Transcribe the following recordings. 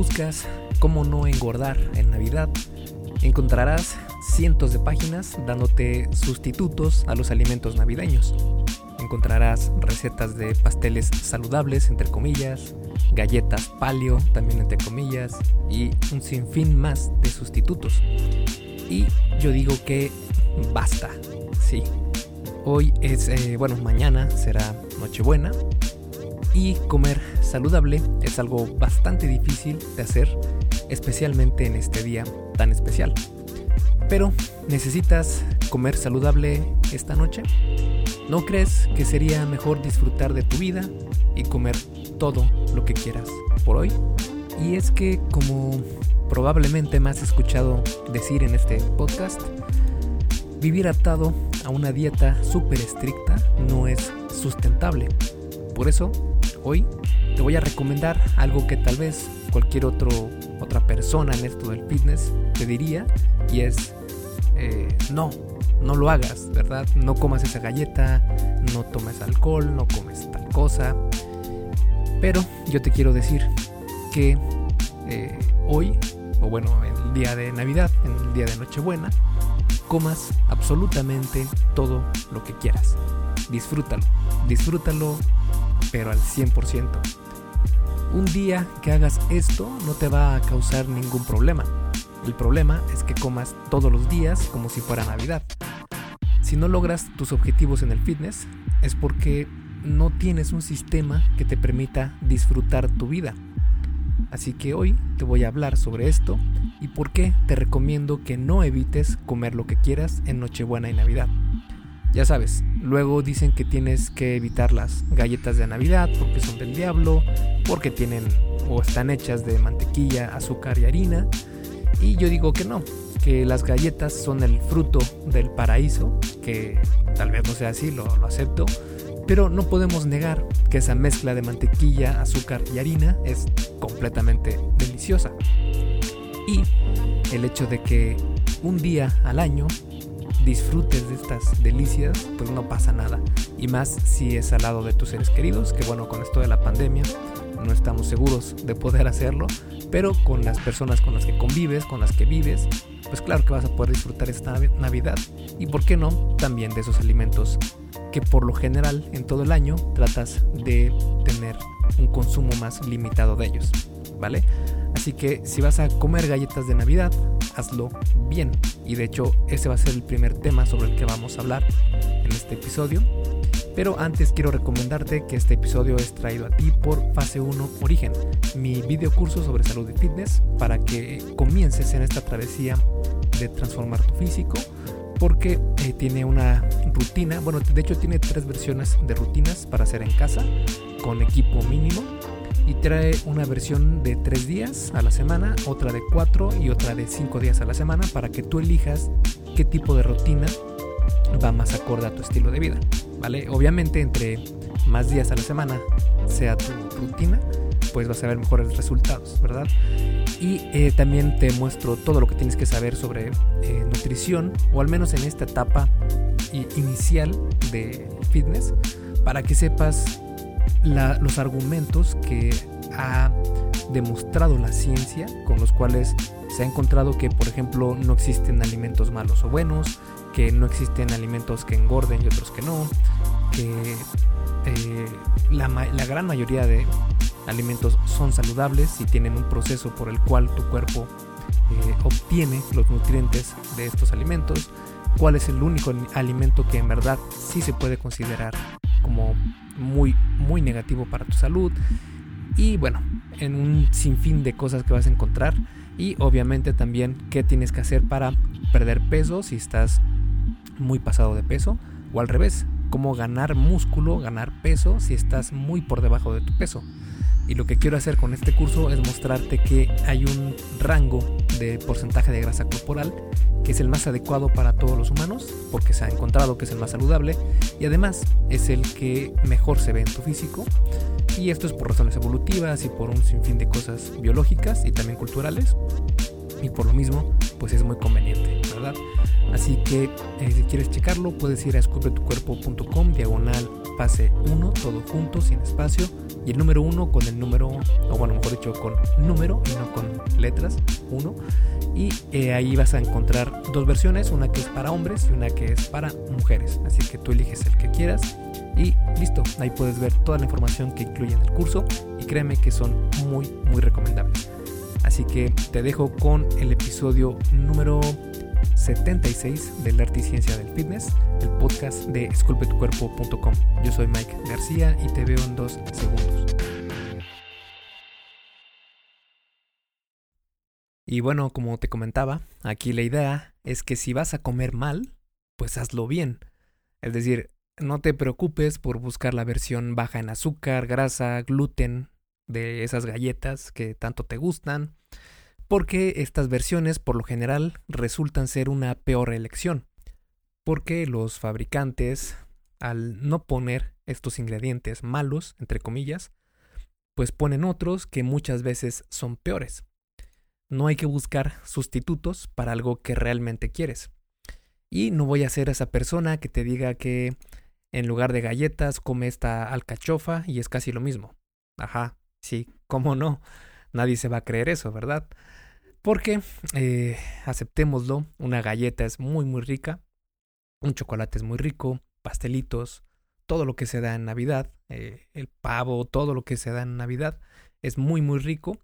buscas cómo no engordar en Navidad, encontrarás cientos de páginas dándote sustitutos a los alimentos navideños. Encontrarás recetas de pasteles saludables, entre comillas, galletas palio, también entre comillas, y un sinfín más de sustitutos. Y yo digo que basta, sí. Hoy es, eh, bueno, mañana será Nochebuena y comer saludable es algo bastante difícil de hacer, especialmente en este día tan especial. Pero, ¿necesitas comer saludable esta noche? ¿No crees que sería mejor disfrutar de tu vida y comer todo lo que quieras por hoy? Y es que, como probablemente me has escuchado decir en este podcast, vivir atado a una dieta súper estricta no es sustentable. Por eso, hoy te voy a recomendar algo que tal vez cualquier otro, otra persona en esto del fitness te diría y es eh, no, no lo hagas, ¿verdad? No comas esa galleta, no tomes alcohol, no comes tal cosa. Pero yo te quiero decir que eh, hoy, o bueno, el día de Navidad, en el día de Nochebuena, comas absolutamente todo lo que quieras. Disfrútalo, disfrútalo, pero al 100%. Un día que hagas esto no te va a causar ningún problema el problema es que comas todos los días como si fuera Navidad. Si no logras tus objetivos en el fitness, es porque no tienes un sistema que te permita disfrutar tu vida. Así que hoy te voy a hablar sobre esto y por qué te recomiendo que no evites comer lo que quieras en Nochebuena y Navidad. Ya sabes, luego dicen que tienes que evitar las galletas de Navidad porque son del diablo, porque tienen o están hechas de mantequilla, azúcar y harina, y yo digo que no, que las galletas son el fruto del paraíso, que tal vez no sea así, lo, acepto, pero no podemos negar que esa mezcla de mantequilla, azúcar y harina es completamente deliciosa. Y el hecho de que un día al año disfrutes de estas delicias, pues no pasa nada. Y más si es al lado de tus seres queridos, que bueno, con esto de la pandemia no estamos seguros de poder hacerlo, pero con las personas con las que convives, con las que vives, pues claro que vas a poder disfrutar esta Navidad y por qué no también de esos alimentos que por lo general en todo el año tratas de tener un consumo más limitado de ellos, ¿vale? Así que si vas a comer galletas de Navidad, hazlo bien. Y de hecho ese va a ser el primer tema sobre el que vamos a hablar en este episodio. Pero antes quiero recomendarte que este episodio es traído a ti por Fase 1 Origen, mi video curso sobre salud y fitness para que comiences en esta travesía de transformar tu físico porque eh, tiene una rutina, bueno, de hecho tiene tres versiones de rutinas para hacer en casa con equipo mínimo y trae una versión de tres días a la semana, otra de cuatro y otra de cinco días a la semana para que tú elijas qué tipo de rutina va más acorde a tu estilo de vida, ¿vale? Obviamente entre más días a la semana sea tu rutina, pues vas a ver mejores resultados, ¿verdad? Y eh, también te muestro todo lo que tienes que saber sobre eh, nutrición, o al menos en esta etapa inicial de fitness, para que sepas los argumentos que ha demostrado la ciencia, con los cuales se ha encontrado que, por ejemplo, no existen alimentos malos o buenos, que no existen alimentos que engorden y otros que no, que eh, la, gran mayoría de alimentos son saludables y tienen un proceso por el cual tu cuerpo eh, obtiene los nutrientes de estos alimentos, cuál es el único alimento que en verdad sí se puede considerar como muy, muy negativo para tu salud. Y bueno, en un sinfín de cosas que vas a encontrar. Y obviamente también qué tienes que hacer para perder peso si estás muy pasado de peso o al revés, cómo ganar músculo, ganar peso si estás muy por debajo de tu peso. Y lo que quiero hacer con este curso es mostrarte que hay un rango de porcentaje de grasa corporal que es el más adecuado para todos los humanos, porque se ha encontrado que es el más saludable y además es el que mejor se ve en tu físico. Y esto es por razones evolutivas y por un sinfín de cosas biológicas y también culturales. Y por lo mismo, pues es muy conveniente, ¿verdad? Así que eh, si quieres checarlo, puedes ir a escupletucuerpo.com diagonal pase 1, todo junto, sin espacio, y el número uno con el número, o bueno, mejor dicho, con número y no con letras, uno. Y eh, ahí vas a encontrar dos versiones, una que es para hombres y una que es para mujeres. Así que tú eliges el que quieras y listo, ahí puedes ver toda la información que incluye en el curso y créeme que son muy, muy recomendables. Así que te dejo con el episodio número 76 del arte y ciencia del fitness, el podcast de esculpetucuerpo.com. Yo soy Mike García y te veo en dos segundos. Y bueno, como te comentaba, aquí la idea es que si vas a comer mal, pues hazlo bien. Es decir, no te preocupes por buscar la versión baja en azúcar, grasa, gluten de esas galletas que tanto te gustan, porque estas versiones por lo general resultan ser una peor elección, porque los fabricantes, al no poner estos ingredientes malos, entre comillas, pues ponen otros que muchas veces son peores. No hay que buscar sustitutos para algo que realmente quieres. Y no voy a ser esa persona que te diga que en lugar de galletas come esta alcachofa y es casi lo mismo. Ajá, sí, ¿cómo no? Nadie se va a creer eso, ¿verdad? Porque, eh, aceptémoslo, una galleta es muy muy rica, un chocolate es muy rico, pastelitos, todo lo que se da en Navidad, eh, el pavo, todo lo que se da en Navidad es muy muy rico.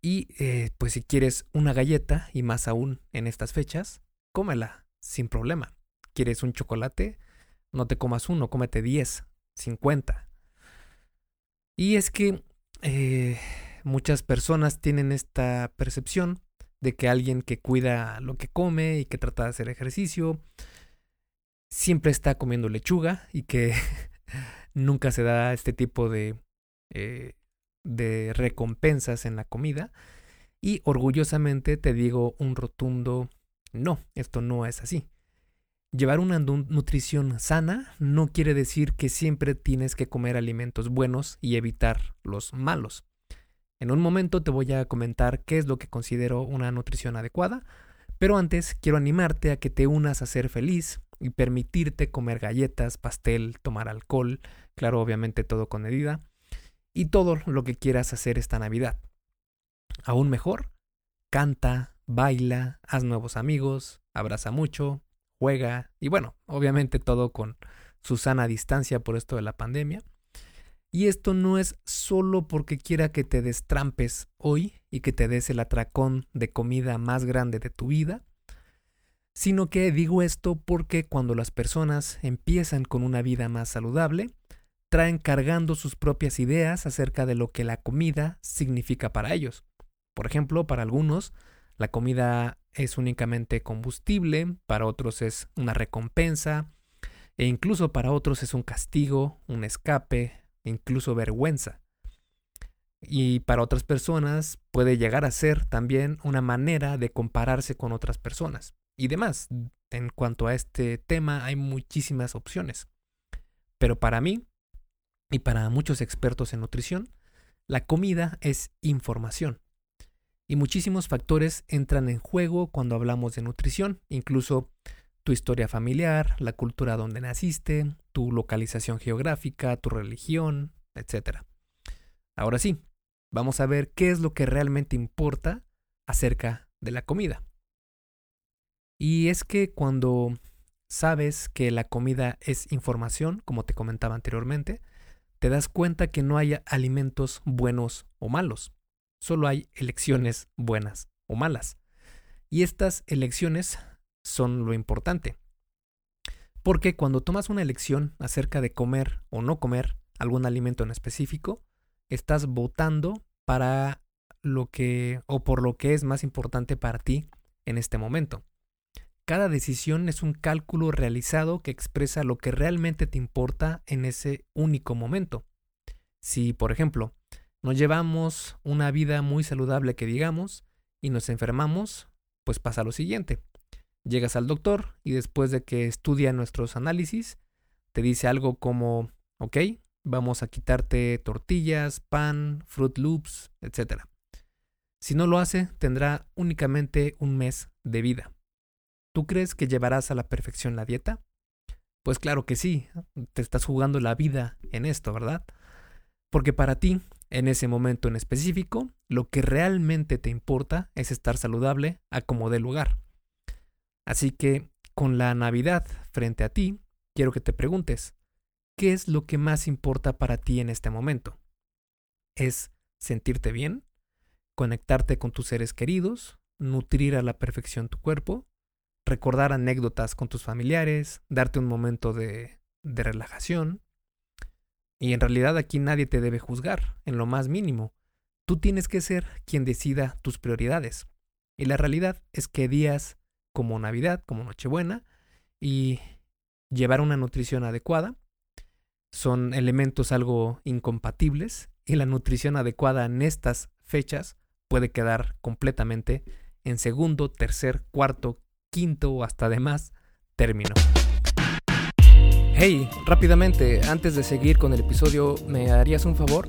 Y eh, pues si quieres una galleta, y más aún en estas fechas, cómela sin problema. ¿Quieres un chocolate? No te comas uno, cómete 10, 50. Y es que muchas personas tienen esta percepción de que alguien que cuida lo que come y que trata de hacer ejercicio siempre está comiendo lechuga y que nunca se da este tipo de, eh, de recompensas en la comida. Y orgullosamente te digo un rotundo no, esto no es así. Llevar una nutrición sana no quiere decir que siempre tienes que comer alimentos buenos y evitar los malos. En un momento te voy a comentar qué es lo que considero una nutrición adecuada, pero antes quiero animarte a que te unas a ser feliz y permitirte comer galletas, pastel, tomar alcohol, claro, obviamente todo con medida, y todo lo que quieras hacer esta Navidad. Aún mejor, canta, baila, haz nuevos amigos, abraza mucho, juega y bueno, obviamente todo con su sana distancia por esto de la pandemia. Y esto no es solo porque quiera que te destrampes hoy y que te des el atracón de comida más grande de tu vida, sino que digo esto porque cuando las personas empiezan con una vida más saludable, traen cargando sus propias ideas acerca de lo que la comida significa para ellos. Por ejemplo, para algunos, la comida es únicamente combustible, para otros es una recompensa, e incluso para otros es un castigo, un escape, incluso vergüenza. Y para otras personas puede llegar a ser también una manera de compararse con otras personas. Y demás, en cuanto a este tema hay muchísimas opciones. Pero para mí, y para muchos expertos en nutrición, la comida es información y muchísimos factores entran en juego cuando hablamos de nutrición, incluso tu historia familiar, la cultura donde naciste, tu localización geográfica, tu religión, etc. Ahora sí, vamos a ver qué es lo que realmente importa acerca de la comida. Y es que cuando sabes que la comida es información, como te comentaba anteriormente, te das cuenta que no hay alimentos buenos o malos solo hay elecciones buenas o malas. Y estas elecciones son lo importante. Porque cuando tomas una elección acerca de comer o no comer algún alimento en específico, estás votando para lo que o por lo que es más importante para ti en este momento. Cada decisión es un cálculo realizado que expresa lo que realmente te importa en ese único momento. Si, por ejemplo, nos llevamos una vida muy saludable que digamos y nos enfermamos, pues pasa lo siguiente. Llegas al doctor y después de que estudia nuestros análisis, te dice algo como, ok, vamos a quitarte tortillas, pan, Fruit Loops, etc. Si no lo hace, tendrá únicamente un mes de vida. ¿Tú crees que llevarás a la perfección la dieta? Pues claro que sí, te estás jugando la vida en esto, ¿verdad? Porque para ti, en ese momento en específico, lo que realmente te importa es estar saludable a como dé lugar. Así que, con la Navidad frente a ti, quiero que te preguntes, ¿qué es lo que más importa para ti en este momento? ¿Es sentirte bien? ¿Conectarte con tus seres queridos? ¿Nutrir a la perfección tu cuerpo? ¿Recordar anécdotas con tus familiares? ¿Darte un momento de, de relajación? Y en realidad aquí nadie te debe juzgar, en lo más mínimo. Tú tienes que ser quien decida tus prioridades. Y la realidad es que días como Navidad, como Nochebuena, y llevar una nutrición adecuada son elementos algo incompatibles y la nutrición adecuada en estas fechas puede quedar completamente en segundo, tercer, cuarto, quinto o hasta demás término. Hey, rápidamente, antes de seguir con el episodio, ¿me harías un favor?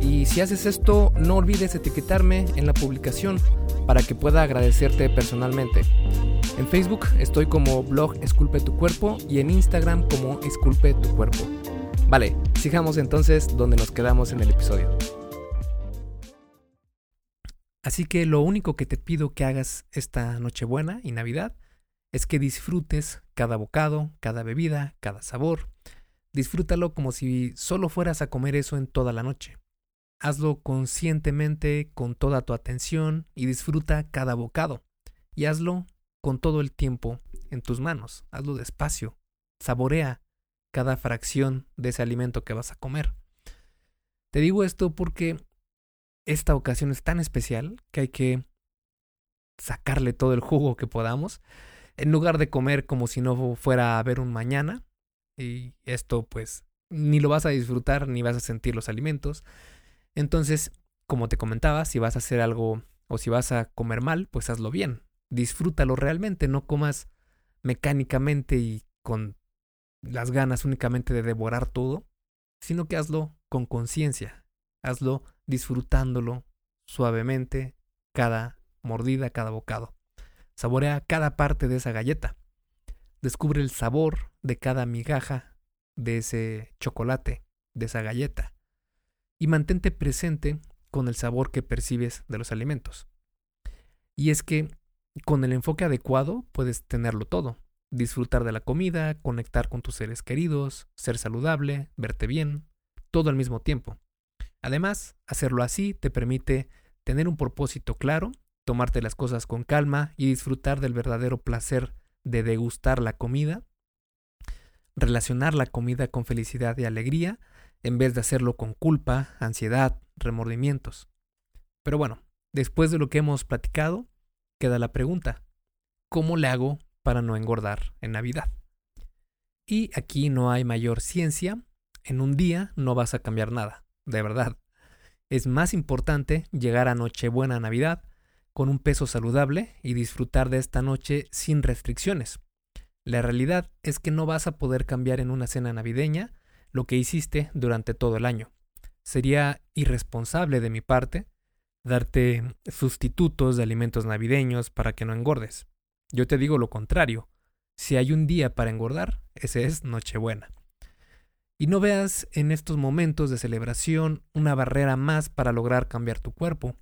Y si haces esto, no olvides etiquetarme en la publicación para que pueda agradecerte personalmente. En Facebook estoy como blog Esculpe tu cuerpo y en Instagram como Esculpe tu cuerpo. Vale, sigamos entonces donde nos quedamos en el episodio. Así que lo único que te pido que hagas esta Nochebuena y Navidad es que disfrutes cada bocado, cada bebida, cada sabor. Disfrútalo como si solo fueras a comer eso en toda la noche. Hazlo conscientemente, con toda tu atención y disfruta cada bocado. Y hazlo con todo el tiempo en tus manos. Hazlo despacio. Saborea cada fracción de ese alimento que vas a comer. Te digo esto porque esta ocasión es tan especial que hay que sacarle todo el jugo que podamos en lugar de comer como si no fuera a haber un mañana. Y esto pues ni lo vas a disfrutar ni vas a sentir los alimentos. Entonces, como te comentaba, si vas a hacer algo o si vas a comer mal, pues hazlo bien. Disfrútalo realmente, no comas mecánicamente y con las ganas únicamente de devorar todo, sino que hazlo con conciencia. Hazlo disfrutándolo suavemente cada mordida, cada bocado. Saborea cada parte de esa galleta. Descubre el sabor de cada migaja de ese chocolate, de esa galleta. Y mantente presente con el sabor que percibes de los alimentos. Y es que con el enfoque adecuado puedes tenerlo todo. Disfrutar de la comida, conectar con tus seres queridos, ser saludable, verte bien, todo al mismo tiempo. Además, hacerlo así te permite tener un propósito claro tomarte las cosas con calma y disfrutar del verdadero placer de degustar la comida, relacionar la comida con felicidad y alegría, en vez de hacerlo con culpa, ansiedad, remordimientos. Pero bueno, después de lo que hemos platicado, queda la pregunta, ¿cómo le hago para no engordar en Navidad? Y aquí no hay mayor ciencia, en un día no vas a cambiar nada, de verdad. Es más importante llegar a Nochebuena Navidad con un peso saludable y disfrutar de esta noche sin restricciones. La realidad es que no vas a poder cambiar en una cena navideña lo que hiciste durante todo el año. Sería irresponsable de mi parte darte sustitutos de alimentos navideños para que no engordes. Yo te digo lo contrario. Si hay un día para engordar, ese es Nochebuena. Y no veas en estos momentos de celebración una barrera más para lograr cambiar tu cuerpo.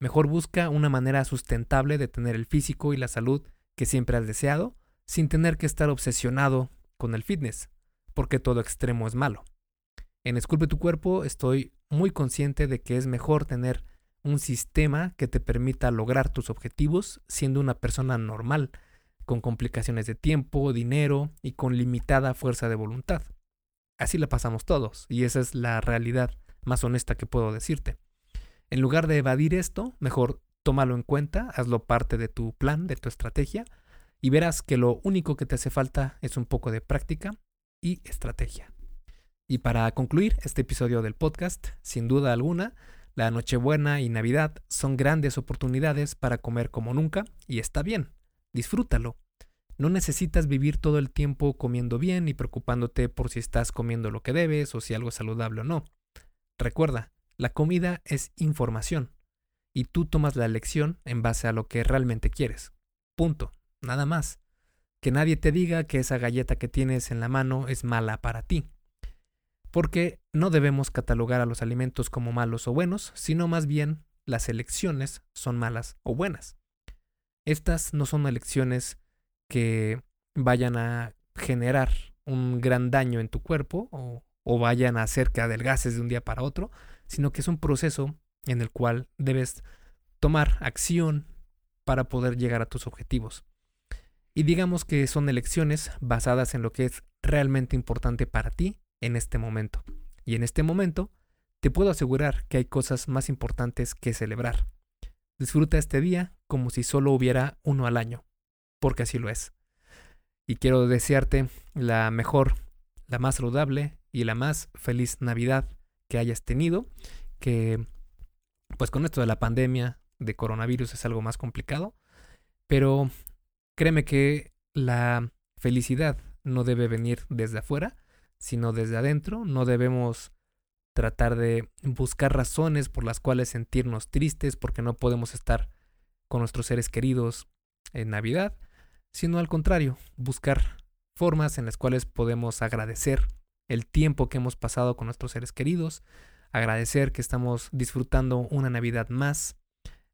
Mejor busca una manera sustentable de tener el físico y la salud que siempre has deseado, sin tener que estar obsesionado con el fitness, porque todo extremo es malo. En Esculpe tu cuerpo estoy muy consciente de que es mejor tener un sistema que te permita lograr tus objetivos siendo una persona normal, con complicaciones de tiempo, dinero y con limitada fuerza de voluntad. Así la pasamos todos, y esa es la realidad más honesta que puedo decirte. En lugar de evadir esto, mejor tómalo en cuenta, hazlo parte de tu plan, de tu estrategia, y verás que lo único que te hace falta es un poco de práctica y estrategia. Y para concluir este episodio del podcast, sin duda alguna, la Nochebuena y Navidad son grandes oportunidades para comer como nunca y está bien, disfrútalo. No necesitas vivir todo el tiempo comiendo bien y preocupándote por si estás comiendo lo que debes o si algo es saludable o no. Recuerda, la comida es información y tú tomas la elección en base a lo que realmente quieres. Punto. Nada más. Que nadie te diga que esa galleta que tienes en la mano es mala para ti. Porque no debemos catalogar a los alimentos como malos o buenos, sino más bien las elecciones son malas o buenas. Estas no son elecciones que vayan a generar un gran daño en tu cuerpo o, vayan a hacer que adelgaces de un día para otro, sino que es un proceso en el cual debes tomar acción para poder llegar a tus objetivos. Y digamos que son elecciones basadas en lo que es realmente importante para ti en este momento. Y en este momento te puedo asegurar que hay cosas más importantes que celebrar. Disfruta este día como si solo hubiera uno al año, porque así lo es. Y quiero desearte la mejor, la más saludable y la más feliz Navidad que hayas tenido, que pues con esto de la pandemia de coronavirus es algo más complicado, pero créeme que la felicidad no debe venir desde afuera, sino desde adentro. No debemos tratar de buscar razones por las cuales sentirnos tristes porque no podemos estar con nuestros seres queridos en Navidad, sino al contrario, buscar formas en las cuales podemos agradecer el tiempo que hemos pasado con nuestros seres queridos, agradecer que estamos disfrutando una Navidad más,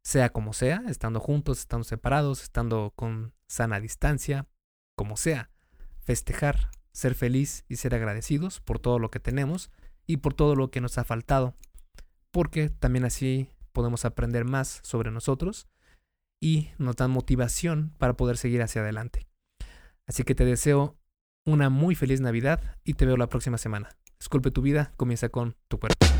sea como sea, estando juntos, estando separados, estando con sana distancia, como sea, festejar, ser feliz y ser agradecidos por todo lo que tenemos y por todo lo que nos ha faltado, porque también así podemos aprender más sobre nosotros y nos dan motivación para poder seguir hacia adelante. Así que te deseo una muy feliz Navidad y te veo la próxima semana. Disculpe tu vida, comienza con tu cuerpo.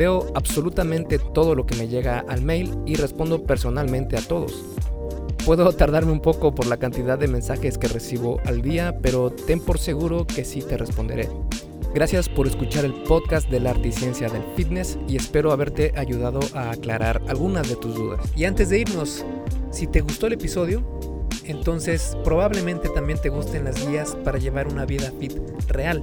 Veo absolutamente todo lo que me llega al mail y respondo personalmente a todos. Puedo tardarme un poco por la cantidad de mensajes que recibo al día, pero ten por seguro que sí te responderé. Gracias por escuchar el podcast de la arte y ciencia del fitness y espero haberte ayudado a aclarar algunas de tus dudas. Y antes de irnos, si te gustó el episodio, entonces probablemente también te gusten las guías para llevar una vida fit real.